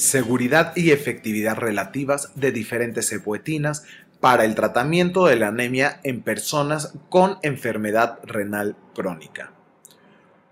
seguridad y efectividad relativas de diferentes epoetinas para el tratamiento de la anemia en personas con enfermedad renal crónica.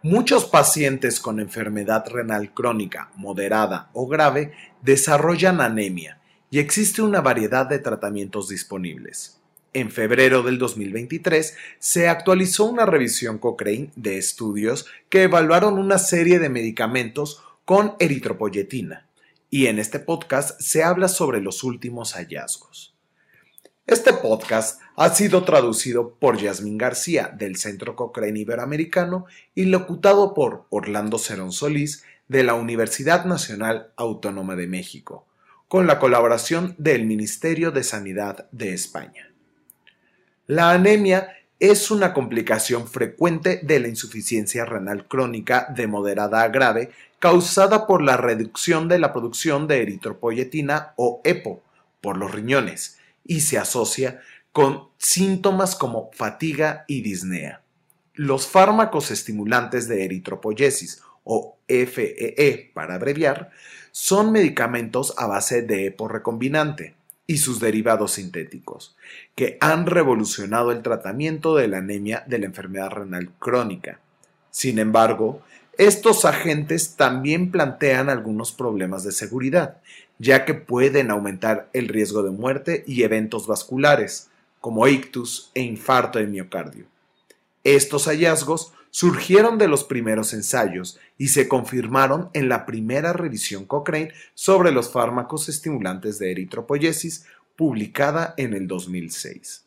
Muchos pacientes con enfermedad renal crónica moderada o grave desarrollan anemia y existe una variedad de tratamientos disponibles. En febrero del 2023 se actualizó una revisión Cochrane de estudios que evaluaron una serie de medicamentos con eritropoyetina, y en este podcast se habla sobre los últimos hallazgos. Este podcast ha sido traducido por Yasmín García del Centro Cochrane Iberoamericano y locutado por Orlando Cerón Solís de la Universidad Nacional Autónoma de México, con la colaboración del Ministerio de Sanidad de España. La anemia es una complicación frecuente de la insuficiencia renal crónica de moderada a grave causada por la reducción de la producción de eritropoyetina o EPO por los riñones y se asocia con síntomas como fatiga y disnea. Los fármacos estimulantes de eritropoyesis o FEE e para abreviar son medicamentos a base de EPO recombinante y sus derivados sintéticos, que han revolucionado el tratamiento de la anemia de la enfermedad renal crónica. Sin embargo, estos agentes también plantean algunos problemas de seguridad, ya que pueden aumentar el riesgo de muerte y eventos vasculares, como ictus e infarto de miocardio. Estos hallazgos surgieron de los primeros ensayos y se confirmaron en la primera revisión Cochrane sobre los fármacos estimulantes de eritropoyesis publicada en el 2006.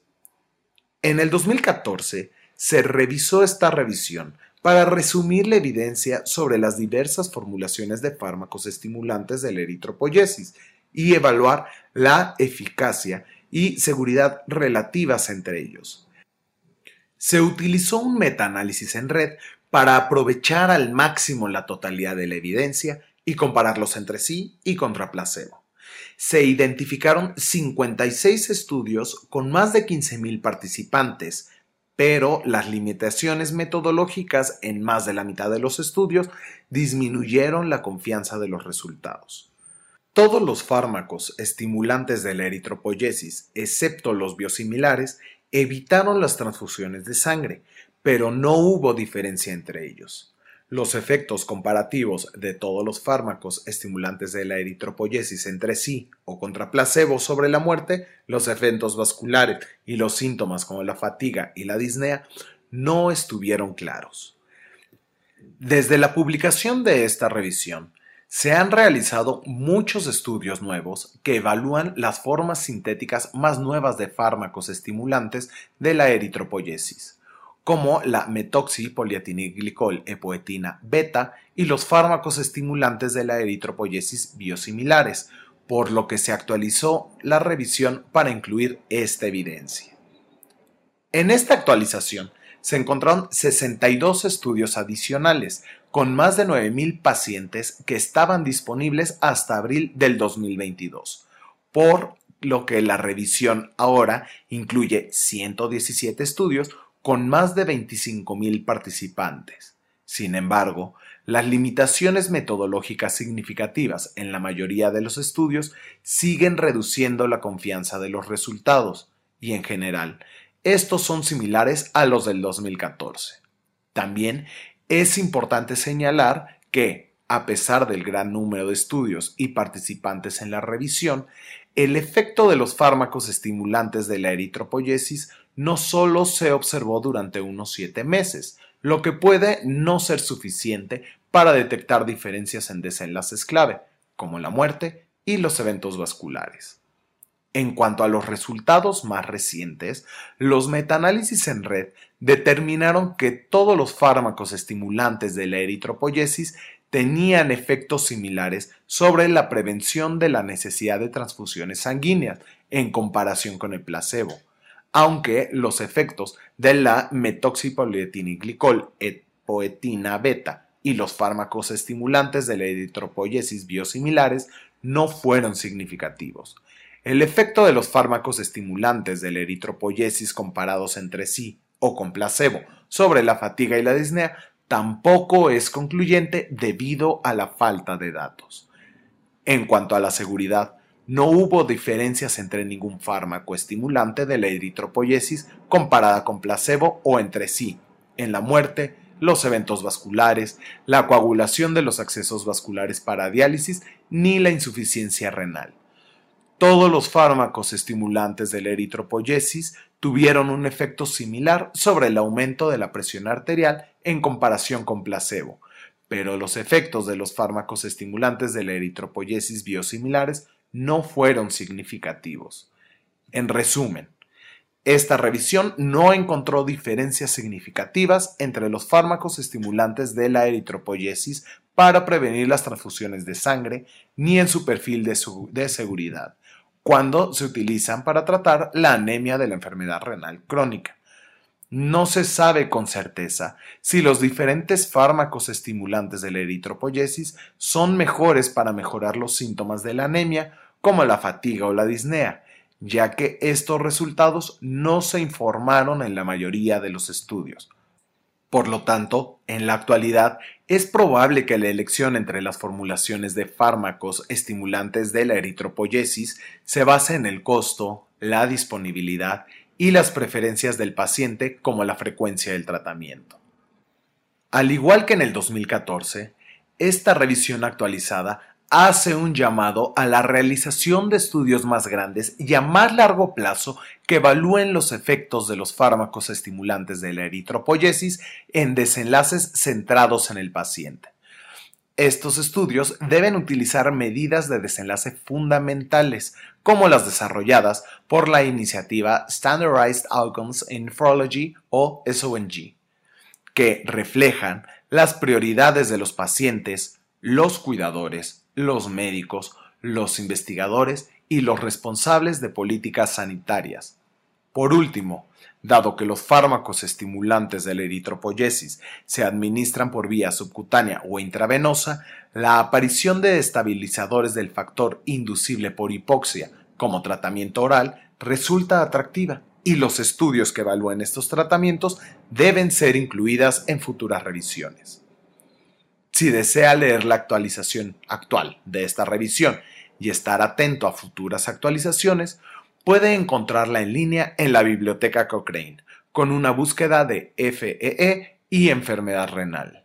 En el 2014 se revisó esta revisión para resumir la evidencia sobre las diversas formulaciones de fármacos estimulantes de la eritropoyesis y evaluar la eficacia y seguridad relativas entre ellos se utilizó un metaanálisis en red para aprovechar al máximo la totalidad de la evidencia y compararlos entre sí y contra placebo. Se identificaron 56 estudios con más de 15.000 participantes, pero las limitaciones metodológicas en más de la mitad de los estudios disminuyeron la confianza de los resultados. Todos los fármacos estimulantes de la eritropoyesis, excepto los biosimilares, evitaron las transfusiones de sangre, pero no hubo diferencia entre ellos. Los efectos comparativos de todos los fármacos estimulantes de la eritropoyesis entre sí o contra placebo sobre la muerte, los efectos vasculares y los síntomas como la fatiga y la disnea no estuvieron claros. Desde la publicación de esta revisión, se han realizado muchos estudios nuevos que evalúan las formas sintéticas más nuevas de fármacos estimulantes de la eritropoyesis, como la metoxipoliatiniglicol epoetina beta y los fármacos estimulantes de la eritropoyesis biosimilares, por lo que se actualizó la revisión para incluir esta evidencia. En esta actualización se encontraron 62 estudios adicionales con más de 9.000 pacientes que estaban disponibles hasta abril del 2022, por lo que la revisión ahora incluye 117 estudios con más de 25.000 participantes. Sin embargo, las limitaciones metodológicas significativas en la mayoría de los estudios siguen reduciendo la confianza de los resultados y en general estos son similares a los del 2014. También es importante señalar que, a pesar del gran número de estudios y participantes en la revisión, el efecto de los fármacos estimulantes de la eritropoyesis no solo se observó durante unos siete meses, lo que puede no ser suficiente para detectar diferencias en desenlaces clave, como la muerte y los eventos vasculares. En cuanto a los resultados más recientes, los metaanálisis en red determinaron que todos los fármacos estimulantes de la eritropoyesis tenían efectos similares sobre la prevención de la necesidad de transfusiones sanguíneas en comparación con el placebo, aunque los efectos de la metoxipolietiniglicol poetina beta y los fármacos estimulantes de la eritropoyesis biosimilares no fueron significativos. El efecto de los fármacos estimulantes de la eritropoyesis comparados entre sí o con placebo sobre la fatiga y la disnea tampoco es concluyente debido a la falta de datos. En cuanto a la seguridad, no hubo diferencias entre ningún fármaco estimulante de la eritropoyesis comparada con placebo o entre sí, en la muerte, los eventos vasculares, la coagulación de los accesos vasculares para diálisis ni la insuficiencia renal. Todos los fármacos estimulantes de la eritropoyesis tuvieron un efecto similar sobre el aumento de la presión arterial en comparación con placebo, pero los efectos de los fármacos estimulantes de la eritropoyesis biosimilares no fueron significativos. En resumen, esta revisión no encontró diferencias significativas entre los fármacos estimulantes de la eritropoyesis para prevenir las transfusiones de sangre ni en su perfil de, de, seguridad, cuando se utilizan para tratar la anemia de la enfermedad renal crónica no se sabe con certeza si los diferentes fármacos estimulantes de la eritropoyesis son mejores para mejorar los síntomas de la anemia, como la fatiga o la disnea, ya que estos resultados no se informaron en la mayoría de los estudios. Por lo tanto, en la actualidad es probable que la elección entre las formulaciones de fármacos estimulantes de la eritropoyesis se base en el costo, la disponibilidad y las preferencias del paciente como la frecuencia del tratamiento. Al igual que en el 2014, esta revisión actualizada hace un llamado a la realización de estudios más grandes y a más largo plazo que evalúen los efectos de los fármacos estimulantes de la eritropoyesis en desenlaces centrados en el paciente. Estos estudios deben utilizar medidas de desenlace fundamentales, como las desarrolladas por la iniciativa Standardized Outcomes in Nephrology o SONG, que reflejan las prioridades de los pacientes, los cuidadores, los médicos, los investigadores y los responsables de políticas sanitarias. Por último, Dado que los fármacos estimulantes de la eritropoyesis se administran por vía subcutánea o intravenosa, la aparición de estabilizadores del factor inducible por hipoxia como tratamiento oral resulta atractiva y los estudios que evalúen estos tratamientos deben ser incluidas en futuras revisiones. Si desea leer la actualización actual de esta revisión y estar atento a futuras actualizaciones, Puede encontrarla en línea en la biblioteca Cochrane con una búsqueda de FEE e y enfermedad renal.